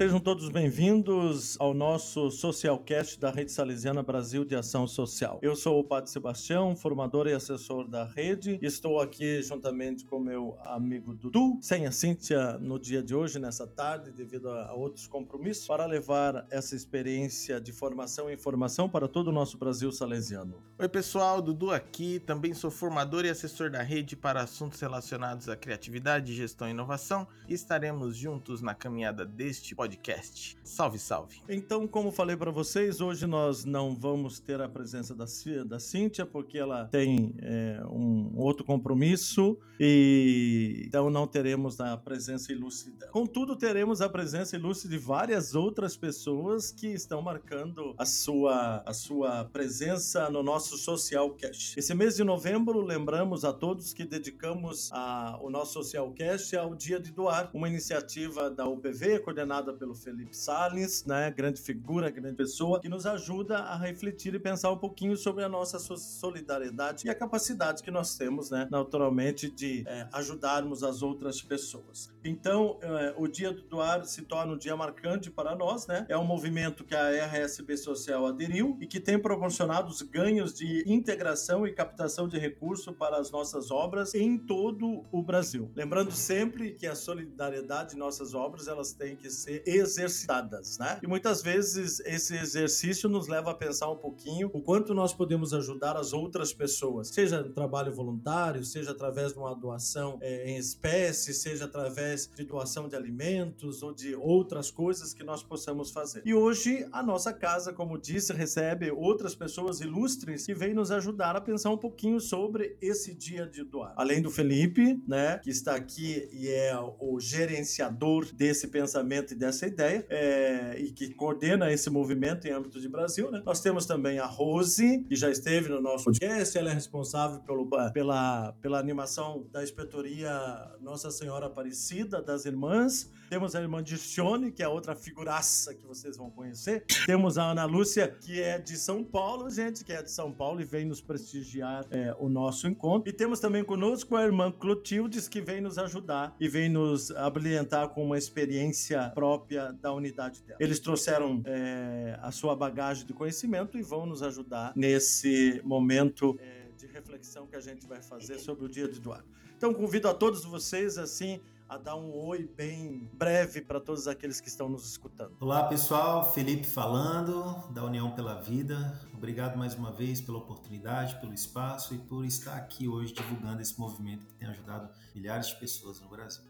Sejam todos bem-vindos ao nosso Socialcast da Rede Salesiana Brasil de Ação Social. Eu sou o Padre Sebastião, formador e assessor da rede. Estou aqui juntamente com meu amigo Dudu, sem a Cíntia no dia de hoje, nessa tarde, devido a outros compromissos, para levar essa experiência de formação e informação para todo o nosso Brasil salesiano. Oi, pessoal, Dudu aqui. Também sou formador e assessor da rede para assuntos relacionados à criatividade, gestão e inovação. E estaremos juntos na caminhada deste podcast podcast. Salve, salve. Então, como falei para vocês, hoje nós não vamos ter a presença da, da Cíntia, porque ela tem é, um outro compromisso e então não teremos a presença ilustre. Contudo, teremos a presença ilustre de várias outras pessoas que estão marcando a sua, a sua presença no nosso Social Cash. Esse mês de novembro, lembramos a todos que dedicamos a, o nosso Social Cash ao Dia de Doar, uma iniciativa da UPV coordenada pelo Felipe Salles, né? Grande figura, grande pessoa, que nos ajuda a refletir e pensar um pouquinho sobre a nossa solidariedade e a capacidade que nós temos, né? Naturalmente, de é, ajudarmos as outras pessoas. Então, é, o Dia do Doar se torna um dia marcante para nós, né? É um movimento que a RSB Social aderiu e que tem proporcionado os ganhos de integração e captação de recursos para as nossas obras em todo o Brasil. Lembrando sempre que a solidariedade de nossas obras elas têm que ser exercitadas, né? E muitas vezes esse exercício nos leva a pensar um pouquinho o quanto nós podemos ajudar as outras pessoas, seja no trabalho voluntário, seja através de uma doação é, em espécie, seja através de doação de alimentos ou de outras coisas que nós possamos fazer. E hoje a nossa casa, como disse, recebe outras pessoas ilustres que vêm nos ajudar a pensar um pouquinho sobre esse dia de doar. Além do Felipe, né, que está aqui e é o gerenciador desse pensamento e dessa essa ideia é, e que coordena esse movimento em âmbito de Brasil. Né? Nós temos também a Rose, que já esteve no nosso podcast, ela é responsável pelo, pela, pela animação da inspetoria Nossa Senhora Aparecida das Irmãs. Temos a irmã Dircione, que é outra figuraça que vocês vão conhecer. Temos a Ana Lúcia, que é de São Paulo, gente, que é de São Paulo e vem nos prestigiar é, o nosso encontro. E temos também conosco a irmã Clotildes, que vem nos ajudar e vem nos habilitar com uma experiência própria da unidade dela. Eles trouxeram é, a sua bagagem de conhecimento e vão nos ajudar nesse momento. É, de reflexão que a gente vai fazer sobre o dia de doar. Então convido a todos vocês assim a dar um oi bem breve para todos aqueles que estão nos escutando. Olá pessoal, Felipe falando da União pela Vida. Obrigado mais uma vez pela oportunidade, pelo espaço e por estar aqui hoje divulgando esse movimento que tem ajudado milhares de pessoas no Brasil.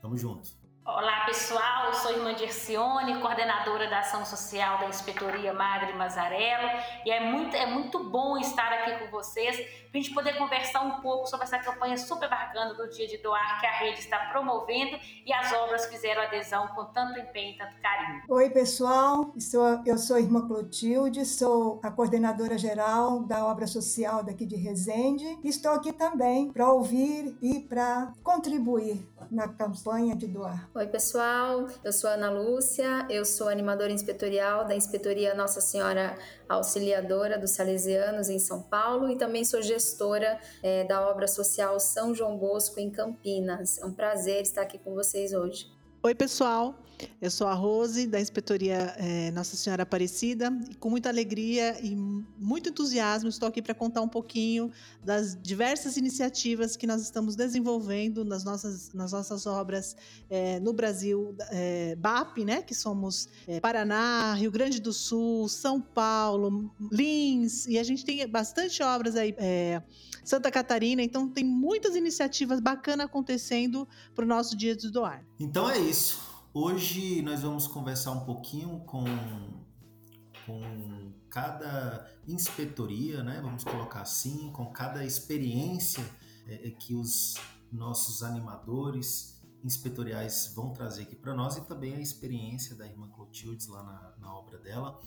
Tamo junto. Olá pessoal, eu sou irmã Dircione, coordenadora da ação social da Inspetoria Madre Mazarello e é muito, é muito bom estar aqui com vocês para a gente poder conversar um pouco sobre essa campanha super bacana do Dia de Doar que a rede está promovendo e as obras fizeram adesão com tanto empenho e tanto carinho. Oi pessoal, sou, eu sou a irmã Clotilde, sou a coordenadora geral da obra social daqui de Resende e estou aqui também para ouvir e para contribuir na campanha de doar. Oi, pessoal. Eu sou Ana Lúcia, eu sou animadora inspetorial da Inspetoria Nossa Senhora Auxiliadora dos Salesianos em São Paulo e também sou gestora é, da obra social São João Bosco em Campinas. É um prazer estar aqui com vocês hoje. Oi, pessoal. Eu sou a Rose, da Inspetoria é, Nossa Senhora Aparecida, e com muita alegria e muito entusiasmo estou aqui para contar um pouquinho das diversas iniciativas que nós estamos desenvolvendo nas nossas, nas nossas obras é, no Brasil, é, BAP, né, que somos Paraná, Rio Grande do Sul, São Paulo, Lins, e a gente tem bastante obras aí, Santa Catarina, então tem muitas iniciativas bacanas acontecendo para o nosso Dia de Doar. Então é isso. Hoje nós vamos conversar um pouquinho com, com cada inspetoria, né? vamos colocar assim, com cada experiência é, é que os nossos animadores inspetoriais vão trazer aqui para nós e também a experiência da irmã Clotildes lá na, na obra dela.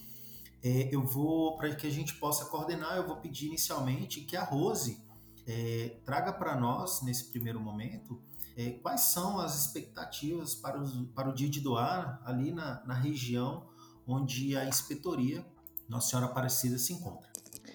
É, eu vou, para que a gente possa coordenar, eu vou pedir inicialmente que a Rose é, traga para nós, nesse primeiro momento, é, quais são as expectativas para, os, para o dia de doar ali na, na região onde a inspetoria Nossa Senhora Aparecida se encontra?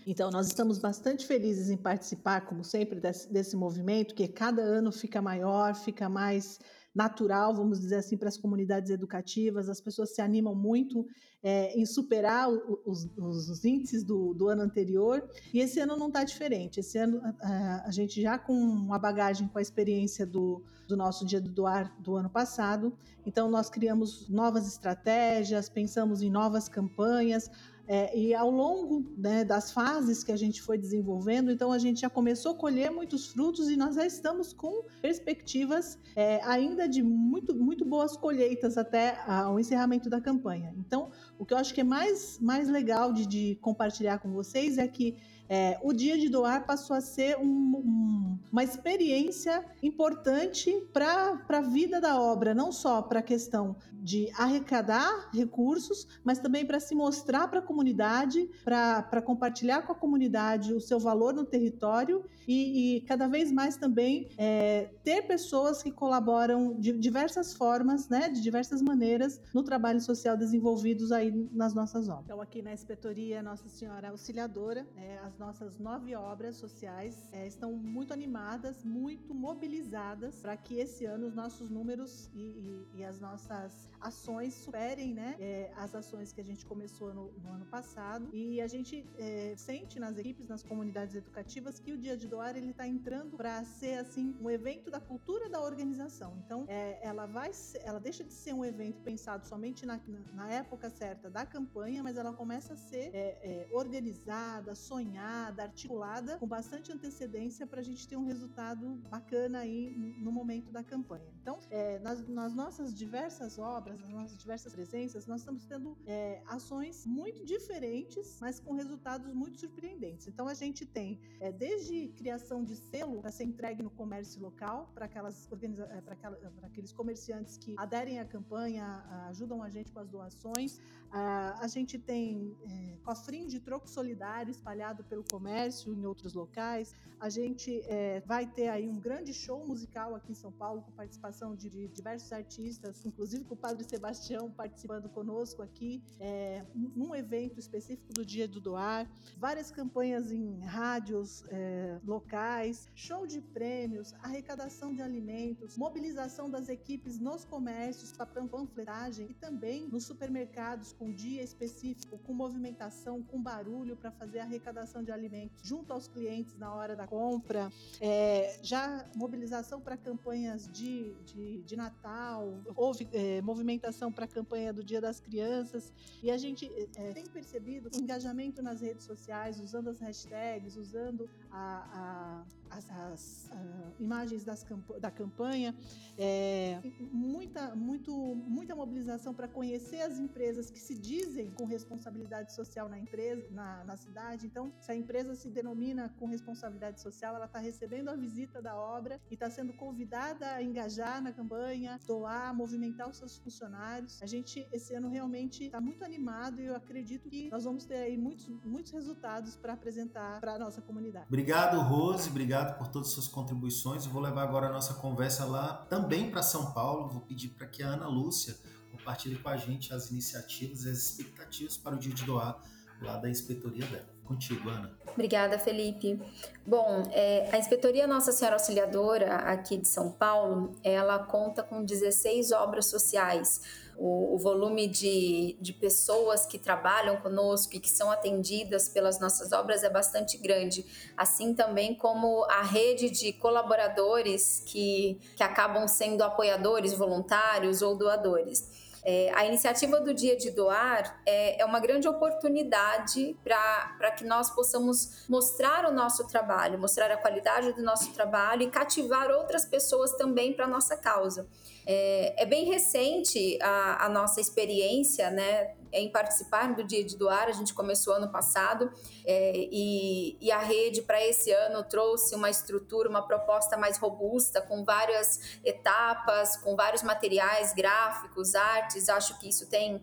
Então, nós estamos bastante felizes em participar, como sempre, desse, desse movimento, que cada ano fica maior, fica mais natural, vamos dizer assim, para as comunidades educativas. As pessoas se animam muito é, em superar os, os, os índices do, do, ano anterior. E esse ano não está diferente. Esse ano a, a, gente já com uma bagagem com a experiência do, do nosso Dia do Doar do ano passado. Então nós criamos novas estratégias, pensamos em novas campanhas. É, e ao longo né, das fases que a gente foi desenvolvendo, então a gente já começou a colher muitos frutos e nós já estamos com perspectivas é, ainda de muito, muito boas colheitas até o encerramento da campanha. Então, o que eu acho que é mais, mais legal de, de compartilhar com vocês é que é, o dia de doar passou a ser um, um, uma experiência importante para a vida da obra, não só para a questão de arrecadar recursos, mas também para se mostrar para a comunidade, para compartilhar com a comunidade o seu valor no território e, e cada vez mais também é, ter pessoas que colaboram de diversas formas, né, de diversas maneiras no trabalho social desenvolvidos aí nas nossas obras. Então aqui na inspetoria Nossa Senhora Auxiliadora, é, as nossas nove obras sociais é, estão muito animadas, muito mobilizadas para que esse ano os nossos números e, e, e as nossas ações superem né, é, as ações que a gente começou no, no ano passado. E a gente é, sente nas equipes, nas comunidades educativas, que o Dia de Doar ele está entrando para ser assim um evento da cultura da organização. Então, é, ela vai, ela deixa de ser um evento pensado somente na, na época certa da campanha, mas ela começa a ser é, é, organizada, sonhada, articulada com bastante antecedência para a gente ter um resultado bacana aí no momento da campanha. Então, é, nas, nas nossas diversas obras obras, nas nossas diversas presenças, nós estamos tendo é, ações muito diferentes, mas com resultados muito surpreendentes. Então a gente tem é, desde criação de selo para ser entregue no comércio local, para aquelas é, para aqueles comerciantes que aderem à campanha, ajudam a gente com as doações. A gente tem é, cofrinho de troco solidário espalhado pelo comércio em outros locais. A gente é, vai ter aí um grande show musical aqui em São Paulo com participação de, de diversos artistas, inclusive com o Padre Sebastião participando conosco aqui, é, num evento específico do Dia do Doar, várias campanhas em rádios é, locais, show de prêmios, arrecadação de alimentos, mobilização das equipes nos comércios para panfletagem e também nos supermercados com dia específico, com movimentação, com barulho para fazer arrecadação de alimentos junto aos clientes na hora da compra, é, já mobilização para campanhas de, de, de Natal, houve é, movimentação para a campanha do Dia das Crianças. E a gente é, tem percebido engajamento nas redes sociais, usando as hashtags, usando a, a, as, as a, imagens das, da campanha, é, muita, muito, muita mobilização para conhecer as empresas que se dizem com responsabilidade social na empresa, na, na cidade. Então, se a empresa se denomina com responsabilidade social, ela está recebendo a visita da obra e está sendo convidada a engajar na campanha, doar, movimentar os seus funcionários. A gente, esse ano, realmente está muito animado e eu acredito que nós vamos ter aí muitos, muitos resultados para apresentar para a nossa comunidade. Obrigado, Rose. Obrigado por todas as suas contribuições. Vou levar agora a nossa conversa lá também para São Paulo. Vou pedir para que a Ana Lúcia compartilhe com a gente as iniciativas e as expectativas para o dia de doar lá da inspetoria dela. Contigo, Ana. Obrigada, Felipe. Bom, é, a Inspetoria Nossa Senhora Auxiliadora, aqui de São Paulo, ela conta com 16 obras sociais. O, o, volume de, de pessoas que trabalham conosco e que são atendidas pelas nossas obras é bastante grande, assim também como a rede de colaboradores que, que acabam sendo apoiadores, voluntários ou doadores. É, a iniciativa do Dia de Doar é, é uma grande oportunidade para que nós possamos mostrar o nosso trabalho, mostrar a qualidade do nosso trabalho e cativar outras pessoas também para a nossa causa. É, é, bem recente a, a nossa experiência, né, em participar do Dia de Doar. A gente começou ano passado é, e, e, a rede para esse ano trouxe uma estrutura, uma proposta mais robusta, com várias etapas, com vários materiais gráficos, artes. Acho que isso tem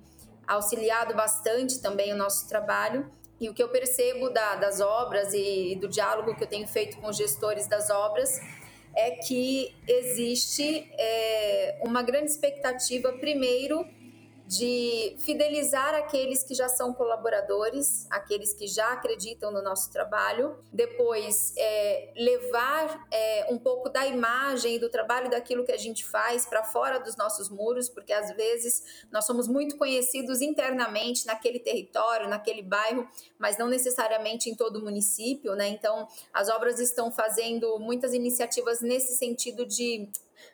auxiliado bastante também o nosso trabalho. E o que eu percebo da, das obras e do diálogo que eu tenho feito com os gestores das obras é que existe é, uma grande expectativa, primeiro, de fidelizar aqueles que já são colaboradores, aqueles que já acreditam no nosso trabalho, depois é, levar é, um pouco da imagem do trabalho daquilo que a gente faz para fora dos nossos muros, porque às vezes nós somos muito conhecidos internamente naquele território, naquele bairro, mas não necessariamente em todo o município, né? Então, as obras estão fazendo muitas iniciativas nesse sentido de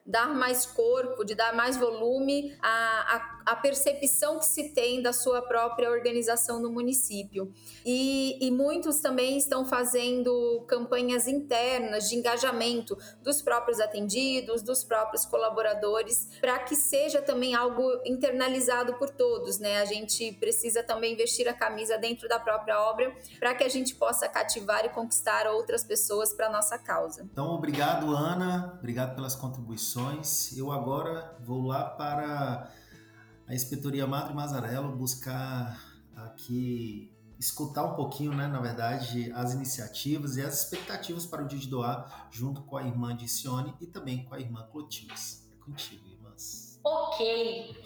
dar mais corpo, de dar mais volume à, à, à percepção que se tem da sua própria organização no município. E, e muitos também estão fazendo campanhas internas de engajamento dos próprios atendidos, dos próprios colaboradores, para que seja também algo internalizado por todos, né? A gente precisa também vestir a camisa dentro da própria obra para que a gente possa cativar e conquistar outras pessoas para nossa causa. Então, obrigado, Ana. Obrigado pelas contribuições eu agora vou lá para a Inspetoria Madre Mazarello buscar aqui escutar um pouquinho, né, na verdade, as iniciativas e as expectativas para o dia de doar, junto com a irmã Dicione e também com a irmã Clotilde. É contigo, irmãs. Ok.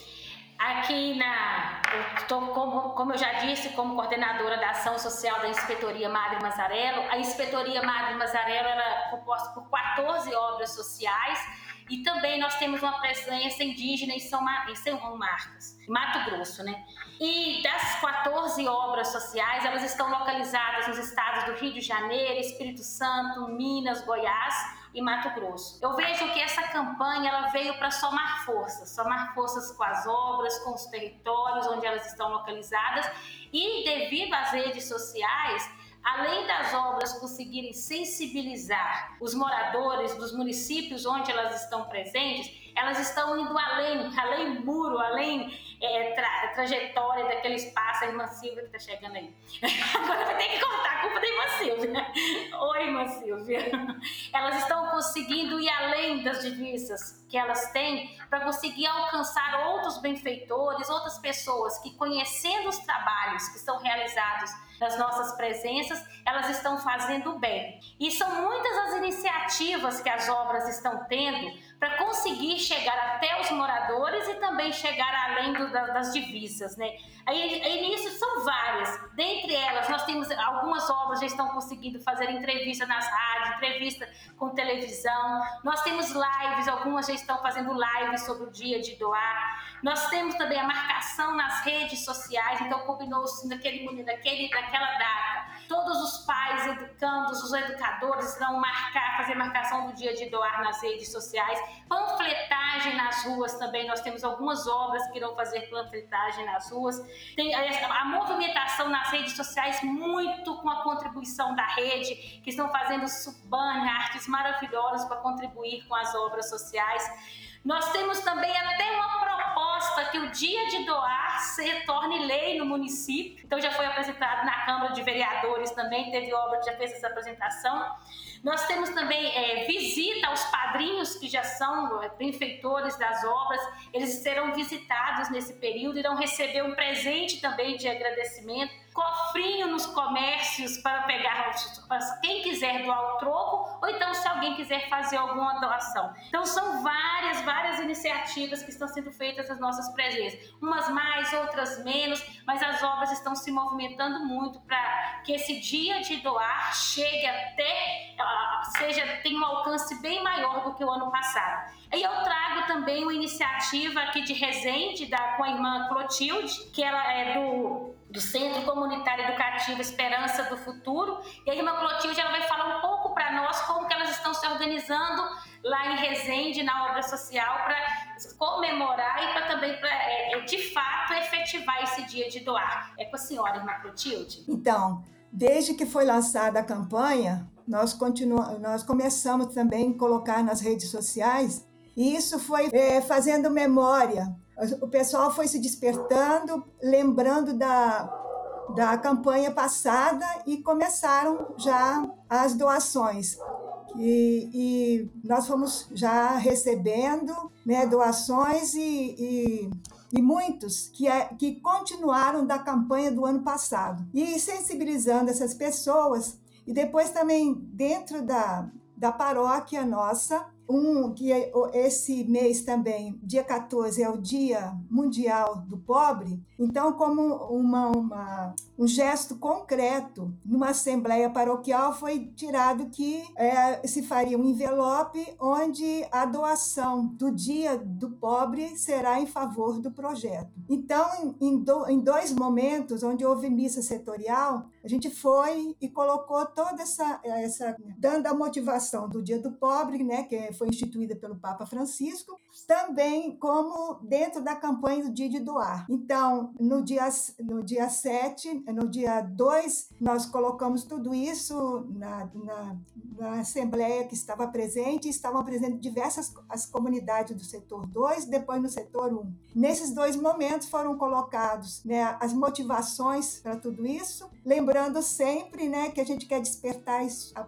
Aqui na. Eu estou, como, como eu já disse, como coordenadora da ação social da Inspetoria Madre Mazarello. A Inspetoria Madre Mazarello era composta por 14 obras sociais e também nós temos uma presença indígena em São, Mar... em São Marcos, Mato Grosso, né? E das 14 obras sociais, elas estão localizadas nos estados do Rio de Janeiro, Espírito Santo, Minas, Goiás e Mato Grosso. Eu vejo que essa campanha ela veio para somar forças, somar forças com as obras, com os territórios onde elas estão localizadas e devido às redes sociais, além das obras conseguirem sensibilizar os moradores dos municípios onde elas estão presentes, elas estão indo além, além muro, além é, tra trajetória daquele espaço, a irmã Silvia que está chegando aí. Agora vai ter que cortar a culpa da irmã Silvia. Oi, irmã Silvia. Elas estão conseguindo ir além das divisas que elas têm para conseguir alcançar outros benfeitores, outras pessoas que conhecendo os trabalhos que são realizados nas nossas presenças, elas estão fazendo bem. E são muitas as iniciativas que as obras estão tendo para conseguir chegar até os moradores e também chegar além do, da, das divisas, né? Aí, aí nisso são várias. Dentre elas, nós temos algumas obras já estão conseguindo fazer entrevista nas rádios, entrevista com televisão. Nós temos lives, algumas já estão fazendo lives sobre o dia de doar. Nós temos também a marcação nas redes sociais, então combinou-se naquele, naquele, naquela data. Todos os pais, educandos, os educadores vão marcar, fazer marcação do dia de doar nas redes sociais panfletagem nas ruas também. Nós temos algumas obras que irão fazer panfletagem nas ruas. Tem a, movimentação nas redes sociais, muito com a contribuição da rede, que estão fazendo subbane, artes maravilhosas para contribuir com as obras sociais. Nós temos também até uma proposta que o dia de doar se torne lei no município. Então já foi apresentado na Câmara de Vereadores também, teve obra que já fez essa apresentação. Nós temos também é, visita aos padrinhos que já são é, benfeitores das obras, eles serão visitados nesse período, irão receber um presente também de agradecimento cofrinho nos comércios para pegar quem quiser doar o troco ou então se alguém quiser fazer alguma doação. Então são várias, várias iniciativas que estão sendo feitas nas nossas presenças, umas mais, outras menos, mas as obras estão se movimentando muito para que esse dia de doar chegue até seja tenha um alcance bem maior do que o ano passado. E eu trago também uma iniciativa aqui de Resende da com a irmã Clotilde, que ela é do do Centro Comunitário Educativo Esperança do Futuro. E a irmã Clotilde ela vai falar um pouco para nós como que elas estão se organizando lá em Resende, na obra social, para comemorar e para também, pra, é, é, de fato, efetivar esse dia de doar. É com a senhora, irmã Clotilde? Então, desde que foi lançada a campanha, nós, continuamos, nós começamos também a colocar nas redes sociais, e isso foi é, fazendo memória o pessoal foi se despertando, lembrando da, da campanha passada e começaram já as doações. E, e nós fomos já recebendo né, doações e, e, e muitos que, é, que continuaram da campanha do ano passado. E sensibilizando essas pessoas, e depois também dentro da, da paróquia nossa, um que é esse mês também, dia 14, é o Dia Mundial do Pobre. Então, como uma, uma um gesto concreto, numa assembleia paroquial foi tirado que é, se faria um envelope onde a doação do Dia do Pobre será em favor do projeto. Então, em, do, em dois momentos onde houve missa setorial, a gente foi e colocou toda essa, essa dando a motivação do Dia do Pobre, né, que foi instituída pelo Papa Francisco, também como dentro da campanha do Dia de Doar. Então, no dia, no dia 7, no dia 2, nós colocamos tudo isso na, na, na Assembleia que estava presente, estavam presentes diversas as comunidades do setor 2, depois no setor 1. Um. Nesses dois momentos foram colocados né, as motivações para tudo isso, lembrando sempre né, que a gente quer despertar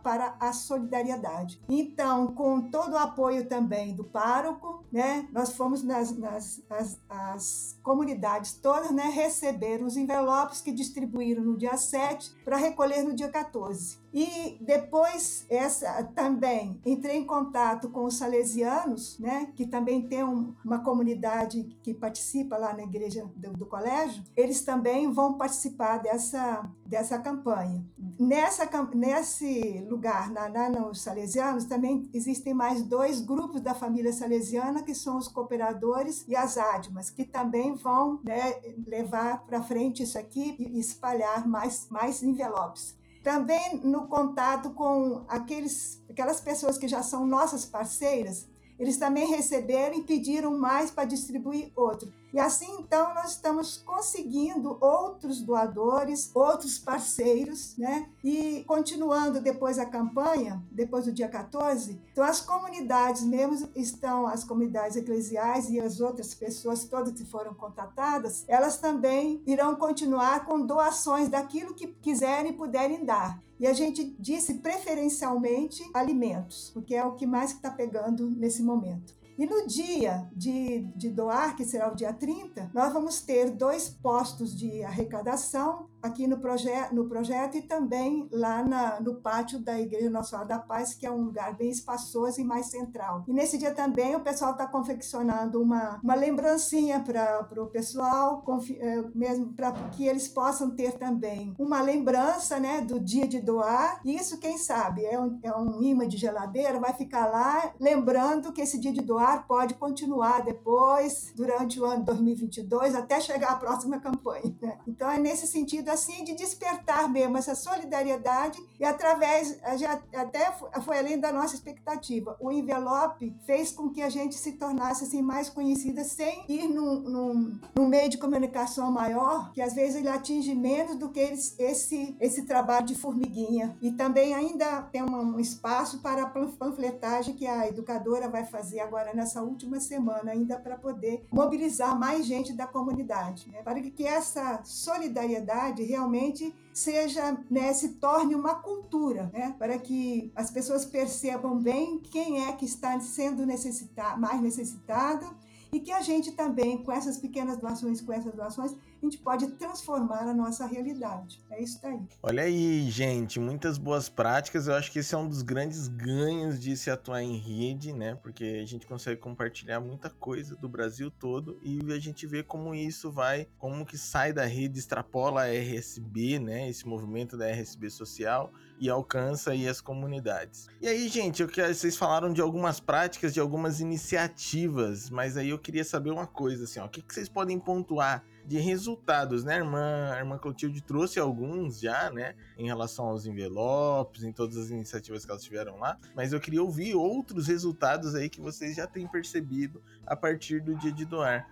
para a solidariedade. Então, com todo o apoio também do pároco, né, nós fomos nas, nas as, as comunidades todas né, receber os envelopes que distribuíram no dia 7 para recolher no dia 14. E depois essa também entrei em contato com os salesianos, né, que também tem um, uma comunidade que participa lá na igreja do, do, colégio. Eles também vão participar dessa dessa campanha. Nessa nesse lugar, na, na nos salesianos, também existem mais dois grupos da família salesiana que são os cooperadores e as ádmas, que também vão né, levar para frente isso aqui e espalhar mais mais envelopes. Também no contato com aqueles, aquelas pessoas que já são nossas parceiras, eles também receberam e pediram mais para distribuir outro. E assim, então, nós estamos conseguindo outros doadores, outros parceiros, né? E continuando depois a campanha, depois do dia 14, então as comunidades mesmo estão, as comunidades eclesiais e as outras pessoas todas que foram contatadas, elas também irão continuar com doações daquilo que quiserem e puderem dar. E a gente disse preferencialmente alimentos, porque é o que mais está pegando nesse momento. E no dia de, de doar, que será o dia 30, nós vamos ter dois postos de arrecadação aqui no, proje no projeto e também lá na, no pátio da Igreja Nossa Senhora da Paz, que é um lugar bem espaçoso e mais central. E nesse dia também o pessoal está confeccionando uma, uma lembrancinha para o pessoal, é, mesmo para que eles possam ter também uma lembrança né, do dia de doar. E isso, quem sabe, é um, é um imã de geladeira, vai ficar lá lembrando que esse dia de doar pode continuar depois, durante o ano 2022, até chegar a próxima campanha. Né? Então, é nesse sentido assim de despertar mesmo essa solidariedade e através já até foi além da nossa expectativa. O envelope fez com que a gente se tornasse assim mais conhecida sem ir num, num, num meio de comunicação maior, que às vezes ele atinge menos do que eles, esse esse trabalho de formiguinha. E também ainda tem uma, um espaço para a panfletagem que a educadora vai fazer agora nessa última semana ainda para poder mobilizar mais gente da comunidade, né? para que essa solidariedade realmente seja, né, se torne uma cultura, né, para que as pessoas percebam bem quem é que está sendo necessitado, mais necessitado e que a gente também, com essas pequenas doações, com essas doações, a gente pode transformar a nossa realidade. É isso aí. Olha aí, gente, muitas boas práticas. Eu acho que esse é um dos grandes ganhos de se atuar em rede, né? Porque a gente consegue compartilhar muita coisa do Brasil todo e a gente vê como isso vai, como que sai da rede, extrapola a RSB, né? Esse movimento da RSB social e alcança aí as comunidades. E aí, gente, eu quero, vocês falaram de algumas práticas, de algumas iniciativas, mas aí eu queria saber uma coisa, assim, ó, o que, que vocês podem pontuar de resultados, né? A irmã, a irmã Clotilde trouxe alguns já, né? Em relação aos envelopes, em todas as iniciativas que elas tiveram lá. Mas eu queria ouvir outros resultados aí que vocês já têm percebido a partir do dia de doar.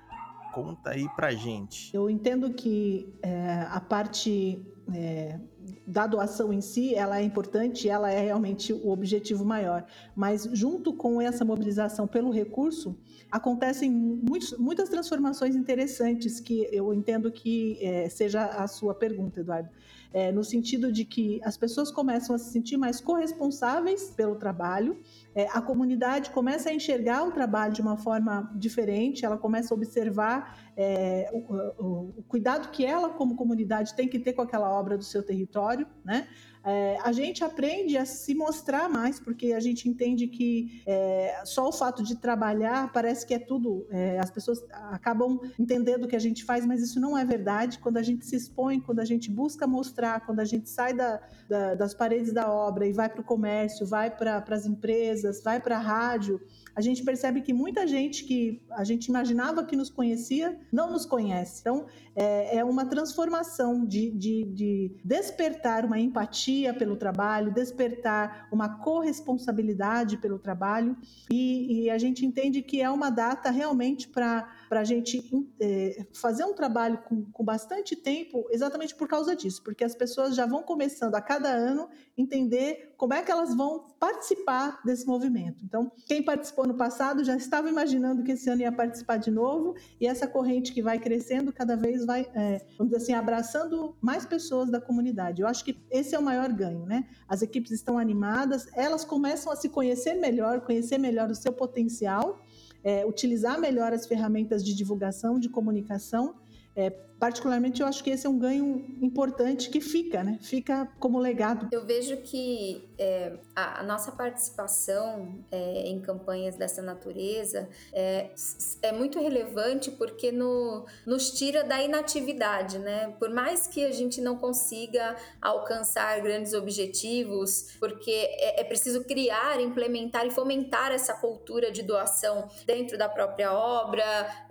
Conta aí pra gente. Eu entendo que é, a parte é, da doação em si, ela é importante, ela é realmente o objetivo maior. Mas junto com essa mobilização pelo recurso, acontecem muitos, muitas transformações interessantes que eu entendo que é, seja a sua pergunta, Eduardo. É, no sentido de que as pessoas começam a se sentir mais corresponsáveis pelo trabalho, é, a comunidade começa a enxergar o trabalho de uma forma diferente, ela começa a observar é, o, o, o, cuidado que ela, como comunidade, tem que ter com aquela obra do seu território, né? É, a gente aprende a se mostrar mais, porque a gente entende que é, só o fato de trabalhar parece que é tudo. É, as pessoas acabam entendendo o que a gente faz, mas isso não é verdade. Quando a gente se expõe, quando a gente busca mostrar, quando a gente sai da, da, das paredes da obra e vai para o comércio, vai para as empresas, vai para a rádio a gente percebe que muita gente que a gente imaginava que nos conhecia não nos conhece. Então, é, é uma transformação de, de, de, despertar uma empatia pelo trabalho, despertar uma corresponsabilidade pelo trabalho, e, e a gente entende que é uma data realmente para a gente é, fazer um trabalho com, com bastante tempo, exatamente por causa disso, porque as pessoas já vão começando a cada ano entender como é que elas vão participar desse movimento. Então, quem participou no passado já estava imaginando que esse ano ia participar de novo, e essa corrente que vai crescendo cada vez vai, é, vamos dizer assim, abraçando mais pessoas da comunidade. Eu acho que esse é o maior ganho, né? As equipes estão animadas, elas começam a se conhecer melhor, conhecer melhor o seu potencial, é, utilizar melhor as ferramentas de divulgação, de comunicação é, particularmente, eu acho que esse é um ganho importante que fica, né? Fica como legado. Eu vejo que é, a, a, nossa participação é, em campanhas dessa natureza é, é muito relevante porque no, nos tira da inatividade, né? Por mais que a gente não consiga alcançar grandes objetivos, porque é, é preciso criar, implementar e fomentar essa cultura de doação dentro da própria obra,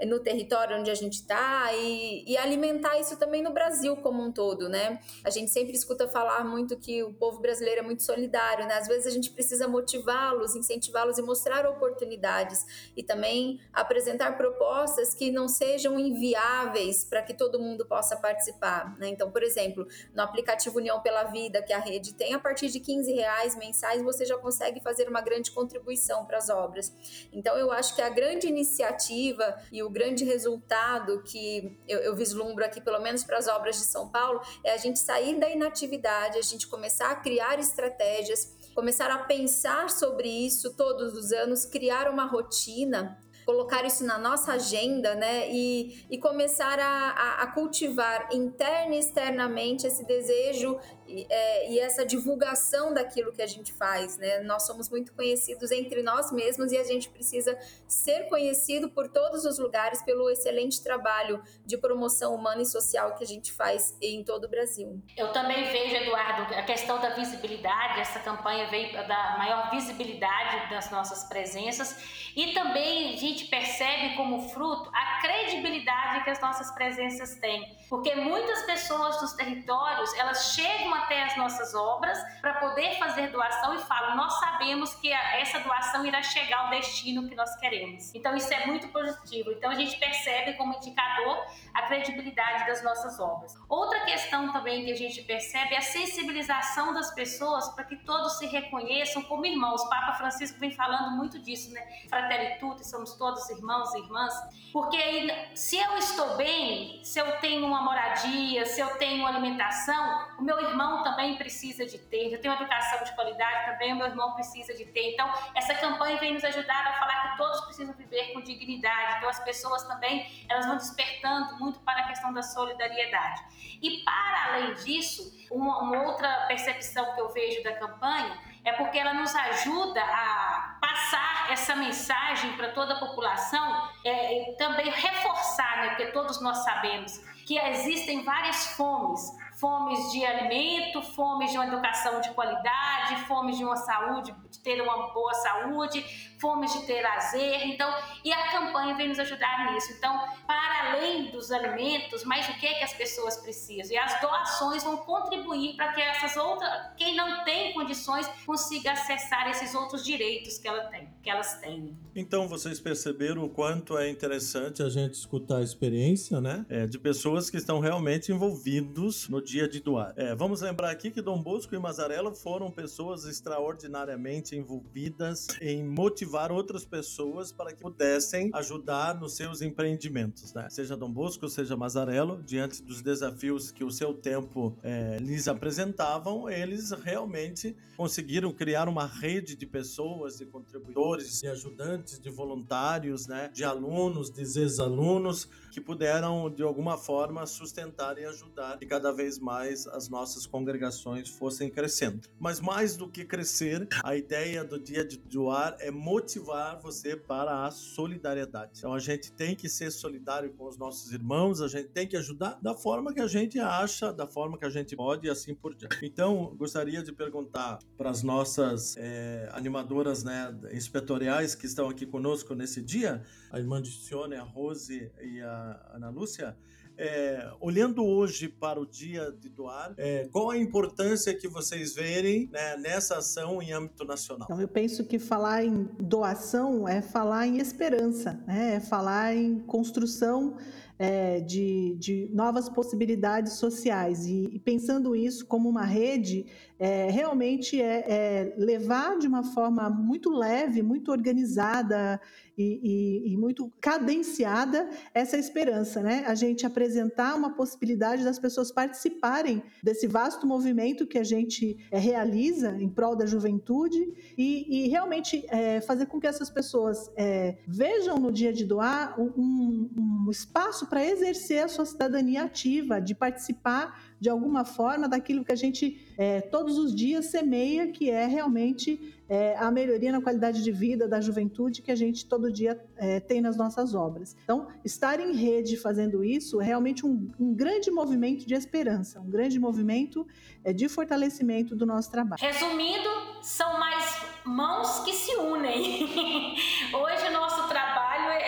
no território onde a gente está e e, alimentar isso também no Brasil como um todo, né? A gente sempre escuta falar muito que o povo brasileiro é muito solidário, né? Às vezes a gente precisa motivá-los, incentivá-los e mostrar oportunidades e também apresentar propostas que não sejam inviáveis para que todo mundo possa participar, né? Então, por exemplo, no aplicativo União pela Vida que a rede tem, a partir de 15 reais mensais você já consegue fazer uma grande contribuição para as obras. Então, eu acho que a grande iniciativa e o grande resultado que eu, eu vislumbro aqui, pelo menos para as obras de São Paulo, é a gente sair da inatividade, a gente começar a criar estratégias, começar a pensar sobre isso todos os anos, criar uma rotina colocar isso na nossa agenda, né? E, e começar a, a, cultivar interna e externamente esse desejo e, é, e, essa divulgação daquilo que a gente faz, né? Nós somos muito conhecidos entre nós mesmos e a gente precisa ser conhecido por todos os lugares pelo excelente trabalho de promoção humana e social que a gente faz em todo o Brasil. Eu também vejo, Eduardo, a questão da visibilidade, essa campanha veio da maior visibilidade das nossas presenças e também a gente percebe como fruto a credibilidade que as nossas presenças têm, porque muitas pessoas dos territórios, elas chegam até as nossas obras para poder fazer doação e falam: nós sabemos que essa doação irá chegar ao destino que nós queremos. Então, isso é muito positivo. Então, a gente percebe como indicador a credibilidade das nossas obras. Outra questão também que a gente percebe é a sensibilização das pessoas para que todos se reconheçam como irmãos. O Papa Francisco vem falando muito disso, né? Fratelli tutti, somos todos irmãos e irmãs. Porque se eu estou bem, se eu tenho uma moradia, se eu tenho alimentação, o meu irmão irmão também precisa de ter, eu tenho educação de qualidade, também o meu irmão precisa de ter. Então, essa campanha vem nos ajudar a falar que todos precisam viver com dignidade. Então, as pessoas também, elas vão despertando muito para a questão da solidariedade. E, para além disso, uma, uma outra percepção que eu vejo da campanha é porque ela nos ajuda a passar essa mensagem para toda a população é, e também reforçar, né, porque todos nós sabemos que existem várias fomes fomes de alimento, fomes de uma educação de qualidade, fomes de uma saúde, de ter uma boa saúde, fomes de ter lazer. Então, e a campanha vem nos ajudar nisso. Então, para além dos alimentos, mas o que é que as pessoas precisam? E as doações vão contribuir para que essas outras, quem não tem condições, consiga acessar esses outros direitos que ela tem, que elas têm. Então, vocês perceberam o quanto é interessante a gente escutar a experiência, né, é, de pessoas que estão realmente envolvidos no dia de doar. É, vamos lembrar aqui que Dom Bosco e Mazarella foram pessoas extraordinariamente envolvidas em motivar outras pessoas para que pudessem ajudar nos seus empreendimentos, né? Seja Dom Bosco, seja Mazarello, diante dos desafios que o seu tempo é, lhes apresentavam, eles realmente conseguiram criar uma rede de pessoas, de contribuidores, de ajudantes, de voluntários, né? De alunos, de ex-alunos que puderam de alguma forma sustentar e ajudar e cada vez mais as nossas congregações fossem crescendo. Mas mais do que crescer, a ideia do dia de doar é motivar você para a solidariedade. Então a gente tem que ser solidário com os nossos irmãos, a gente tem que ajudar da forma que a gente acha, da forma que a gente pode e assim por diante. Então, gostaria de perguntar para as nossas é, animadoras né, inspetoriais que estão aqui conosco nesse dia, a irmã Dicione, a Rose e a Ana Lúcia, é, olhando hoje para o dia de doar, é, qual a importância que vocês verem né, nessa ação em âmbito nacional? Então, eu penso que falar em doação é falar em esperança, né? é falar em construção é, de, de, novas possibilidades sociais. E, e, pensando isso como uma rede, é, realmente é, é, levar de uma forma muito leve, muito organizada e, e, e, muito cadenciada essa esperança, né? A gente apresentar uma possibilidade das pessoas participarem desse vasto movimento que a gente é, realiza em prol da juventude e, e realmente é, fazer com que essas pessoas é, vejam no dia de doar um, um espaço para exercer a sua cidadania ativa, de participar de alguma forma daquilo que a gente é, todos os dias semeia, que é realmente é, a melhoria na qualidade de vida da juventude que a gente todo dia é, tem nas nossas obras. Então, estar em rede fazendo isso é realmente um, um grande movimento de esperança, um grande movimento é, de fortalecimento do nosso trabalho. Resumindo, são mais mãos que se unem. Hoje o nosso trabalho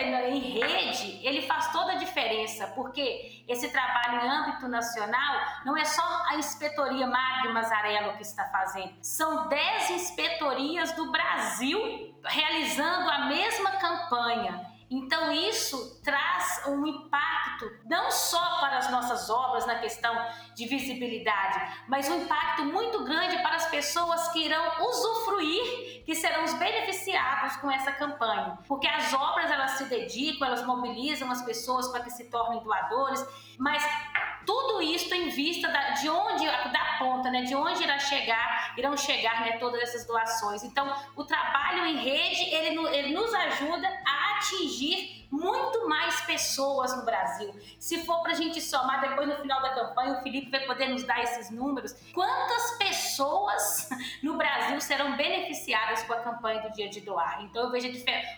em rede, ele faz toda a diferença, porque esse trabalho em âmbito nacional não é só a inspetoria Magre Mazarello que está fazendo, são 10 inspetorias do Brasil realizando a mesma campanha. Então, isso traz um impacto não só para as nossas obras na questão de visibilidade, mas um impacto muito grande para as pessoas que irão usufruir, que serão os beneficiados com essa campanha. Porque as obras elas se dedicam, elas mobilizam as pessoas para que se tornem doadores, mas tudo isso em vista da, de onde, da ponta, né, de onde irá chegar, irão chegar né, todas essas doações. Então, o trabalho em rede, ele, ele nos ajuda a atingir muito mais pessoas no Brasil. Se for para a gente somar depois no final da campanha, o Felipe vai poder nos dar esses números. Quantas pessoas no Brasil serão beneficiadas com a campanha do Dia de Doar? Então eu vejo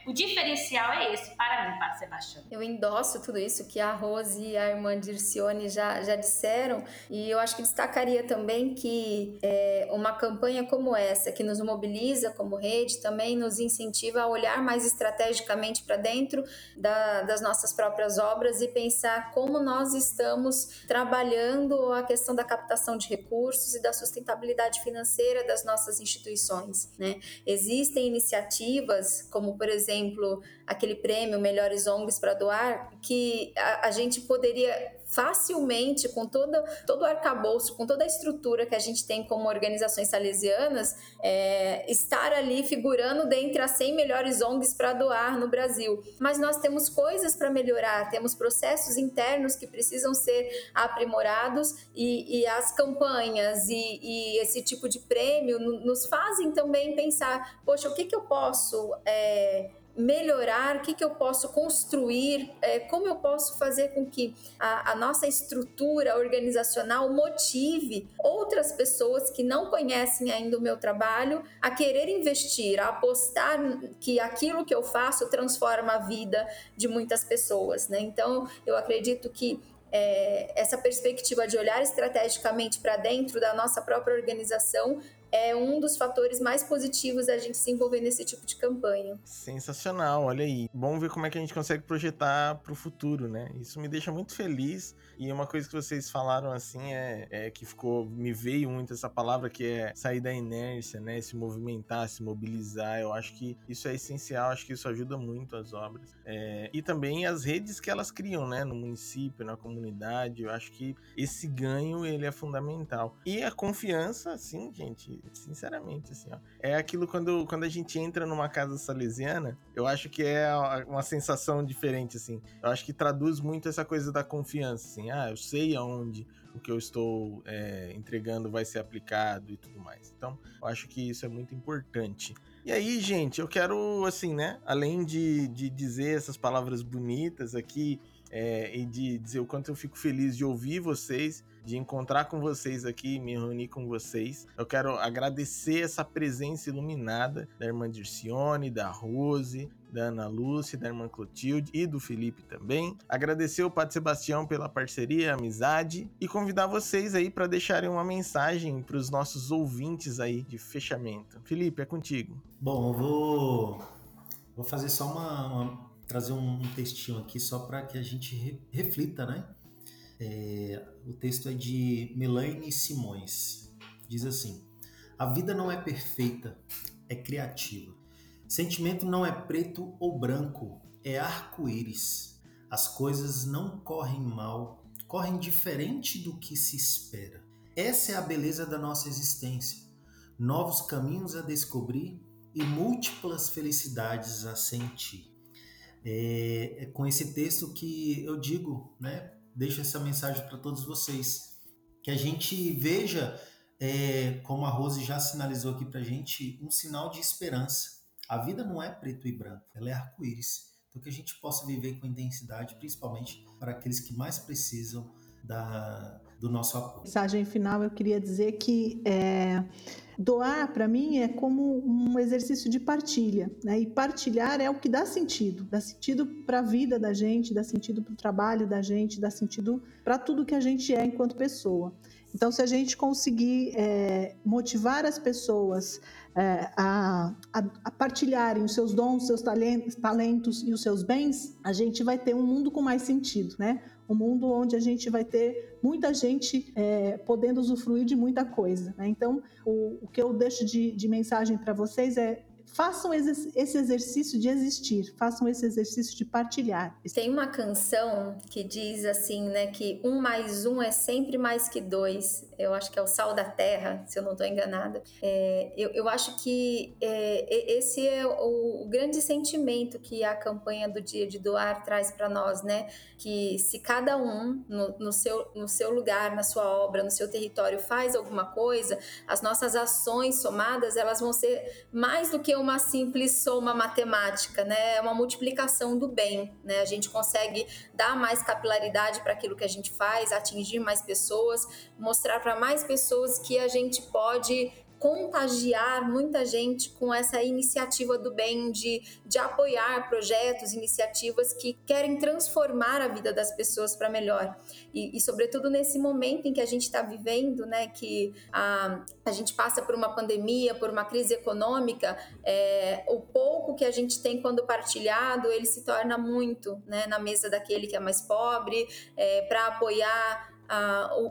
o diferencial é esse para mim, para Sebastião. Eu endosso tudo isso que a Rose e a irmã Dircione já, já disseram e eu acho que destacaria também que é, uma campanha como essa, que nos mobiliza como rede, também nos incentiva a olhar mais estrategicamente para dentro da, das nossas próprias obras e pensar como nós estamos trabalhando a questão da captação de recursos e da sustentabilidade financeira das nossas instituições. Né? Existem iniciativas, como por exemplo aquele prêmio Melhores ONGs para Doar, que a, a gente poderia facilmente, com todo, todo o arcabouço, com toda a estrutura que a gente tem como organizações salesianas, é, estar ali figurando dentre as 100 melhores ONGs para doar no Brasil. Mas nós temos coisas para melhorar, temos processos internos que precisam ser aprimorados e, e as campanhas e, e, esse tipo de prêmio nos fazem também pensar: poxa, o que, que eu posso. É, melhorar, o que, que eu posso construir, é, como eu posso fazer com que a, a, nossa estrutura organizacional motive outras pessoas que não conhecem ainda o meu trabalho a querer investir, a apostar que aquilo que eu faço transforma a vida de muitas pessoas. Né? Então, eu acredito que é, essa perspectiva de olhar estrategicamente para dentro da nossa própria organização é um dos fatores mais positivos da gente se envolver nesse tipo de campanha. Sensacional, olha aí. Bom ver como é que a gente consegue projetar para o futuro, né? Isso me deixa muito feliz. E uma coisa que vocês falaram assim é, é, que ficou, me veio muito essa palavra que é sair da inércia, né? Se movimentar, se mobilizar. Eu acho que isso é essencial, acho que isso ajuda muito as obras. É, e também as redes que elas criam, né? No município, na comunidade. Eu acho que esse ganho ele é fundamental. E a confiança, assim, gente, sinceramente, assim, ó. É aquilo quando, quando a gente entra numa casa salesiana, eu acho que é uma sensação diferente, assim. Eu acho que traduz muito essa coisa da confiança, assim. Ah, eu sei aonde o que eu estou é, entregando vai ser aplicado e tudo mais. Então, eu acho que isso é muito importante. E aí, gente, eu quero, assim, né? Além de, de dizer essas palavras bonitas aqui é, e de dizer o quanto eu fico feliz de ouvir vocês, de encontrar com vocês aqui, me reunir com vocês. Eu quero agradecer essa presença iluminada da irmã Dircione, da Rose, da Ana Lúcia, da irmã Clotilde e do Felipe também. Agradecer o Padre Sebastião pela parceria, amizade e convidar vocês aí para deixarem uma mensagem para os nossos ouvintes aí de fechamento. Felipe, é contigo. Bom, eu vou, vou fazer só uma, uma trazer um textinho aqui só para que a gente re, reflita, né? É, o texto é de Melaine Simões. Diz assim: A vida não é perfeita, é criativa. Sentimento não é preto ou branco, é arco-íris. As coisas não correm mal, correm diferente do que se espera. Essa é a beleza da nossa existência. Novos caminhos a descobrir e múltiplas felicidades a sentir. É, é com esse texto que eu digo, né? Deixo essa mensagem para todos vocês. Que a gente veja, é, como a Rose já sinalizou aqui para a gente, um sinal de esperança a vida não é preto e branco, ela é arco-íris. Então que a gente possa viver com intensidade, principalmente para aqueles que mais precisam da, do nosso apoio. Mensagem final, eu queria dizer que é, doar para mim é como um exercício de partilha, né? E partilhar é o que dá sentido, dá sentido para a vida da gente, dá sentido para o trabalho da gente, dá sentido para tudo que a gente é enquanto pessoa. Então, se a gente conseguir é, motivar as pessoas é, a, a, a, partilharem os seus dons, seus talentos, talentos e os seus bens, a gente vai ter um mundo com mais sentido, né? Um mundo onde a gente vai ter muita gente é, podendo usufruir de muita coisa. Né? Então, o, o, que eu deixo de, de mensagem para vocês é façam esse exercício de existir, façam esse exercício de partilhar. Tem uma canção que diz assim, né, que um mais um é sempre mais que dois. Eu acho que é o Sal da Terra, se eu não estou enganada. É, eu, eu acho que é, esse é o, o, grande sentimento que a campanha do Dia de Doar traz para nós, né? Que se cada um no, no, seu, no seu lugar, na sua obra, no seu território faz alguma coisa, as nossas ações somadas elas vão ser mais do que uma simples soma matemática, né? É uma multiplicação do bem, né? A gente consegue dar mais capilaridade para aquilo que a gente faz, atingir mais pessoas, mostrar para mais pessoas que a gente pode contagiar muita gente com essa iniciativa do bem de, de apoiar projetos, iniciativas que querem transformar a vida das pessoas para melhor. E, e, sobretudo nesse momento em que a gente está vivendo, né, que a, a gente passa por uma pandemia, por uma crise econômica, é, o pouco que a gente tem quando partilhado, ele se torna muito né, na mesa daquele que é mais pobre, é, para apoiar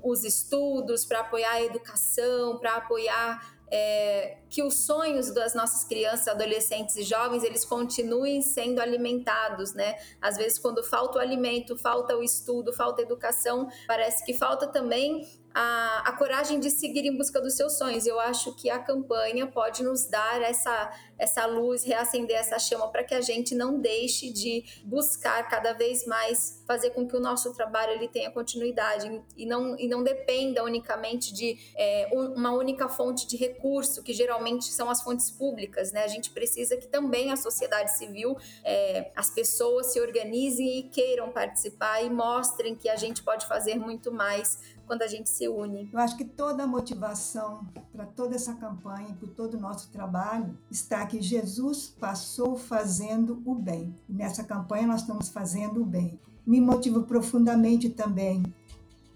os estudos, para apoiar a educação, para apoiar é, que os sonhos das nossas crianças, adolescentes e jovens eles continuem sendo alimentados, né? Às vezes quando falta o alimento, falta o estudo, falta a educação, parece que falta também a, a coragem de seguir em busca dos seus sonhos. Eu acho que a campanha pode nos dar essa, essa luz, reacender essa chama para que a gente não deixe de buscar cada vez mais fazer com que o nosso trabalho ele tenha continuidade e não, e não dependa unicamente de é, uma única fonte de recurso, que geralmente são as fontes públicas. Né? A gente precisa que também a sociedade civil, é, as pessoas se organizem e queiram participar e mostrem que a gente pode fazer muito mais quando a gente se une. Eu acho que toda a motivação para toda essa campanha, por todo o nosso trabalho, está que Jesus passou fazendo o bem. Nessa campanha nós estamos fazendo o bem. Me motiva profundamente também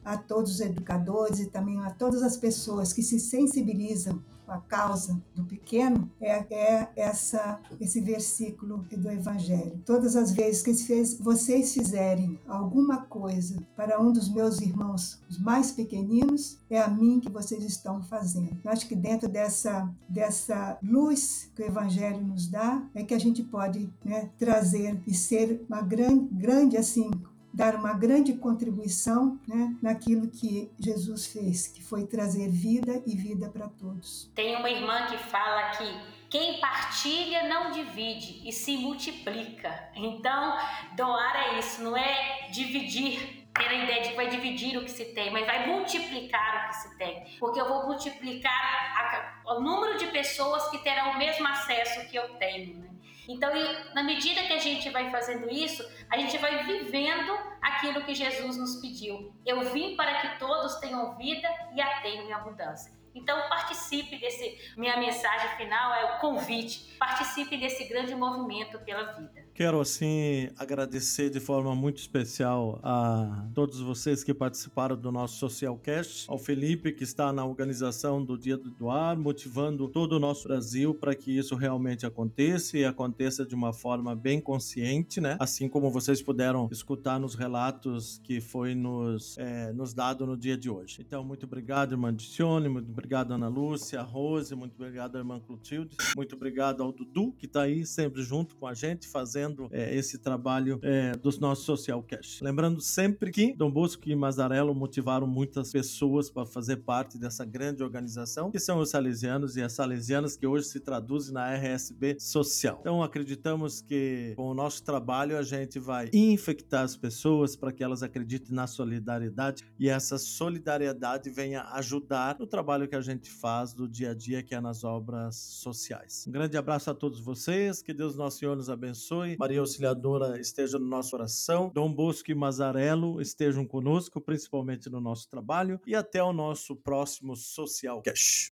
a todos os educadores e também a todas as pessoas que se sensibilizam a causa do pequeno é, é essa, esse versículo do Evangelho. Todas as vezes que vocês fizerem alguma coisa para um dos meus irmãos, os mais pequeninos, é a mim que vocês estão fazendo. Eu acho que dentro dessa, dessa luz que o Evangelho nos dá, é que a gente pode né, trazer e ser uma grande, grande assim, dar uma grande contribuição né, naquilo que Jesus fez, que foi trazer vida e vida para todos. Tem uma irmã que fala que quem partilha não divide e se multiplica. Então, doar é isso, não é dividir ter a ideia de que vai dividir o que se tem, mas vai multiplicar o que se tem. Porque eu vou multiplicar a, o número de pessoas que terão o mesmo acesso que eu tenho. Né? Então, na medida que a gente vai fazendo isso, a gente vai vivendo aquilo que Jesus nos pediu. Eu vim para que todos tenham vida e a tenham em abundância. Então participe desse. Minha mensagem final é o convite. Participe desse grande movimento pela vida. Quero, assim, agradecer de forma muito especial a todos vocês que participaram do nosso Socialcast, ao Felipe, que está na organização do Dia do Doar, motivando todo o nosso Brasil para que isso realmente aconteça e aconteça de uma forma bem consciente, né? Assim como vocês puderam escutar nos relatos que foi nos, é, nos dado no dia de hoje. Então, muito obrigado, irmã Dicione, muito obrigado, Ana Lúcia, Rose, muito obrigado, irmã Clotilde, muito obrigado ao Dudu, que está aí sempre junto com a gente, fazendo fazendo é, esse trabalho é, dos nossos social cash. Lembrando sempre que Dom Bosco e Mazarello motivaram muitas pessoas para fazer parte dessa grande organização, que são os salesianos e as salesianas que hoje se traduzem na RSB Social. Então acreditamos que com o nosso trabalho a gente vai infectar as pessoas para que elas acreditem na solidariedade e essa solidariedade venha ajudar no trabalho que a gente faz do dia a dia, que é nas obras sociais. Um grande abraço a todos vocês, que Deus nosso Senhor nos abençoe Maria Auxiliadora esteja no nosso coração, Dom Bosco e Mazarello estejam conosco, principalmente no nosso trabalho, e até o nosso próximo Social Cash.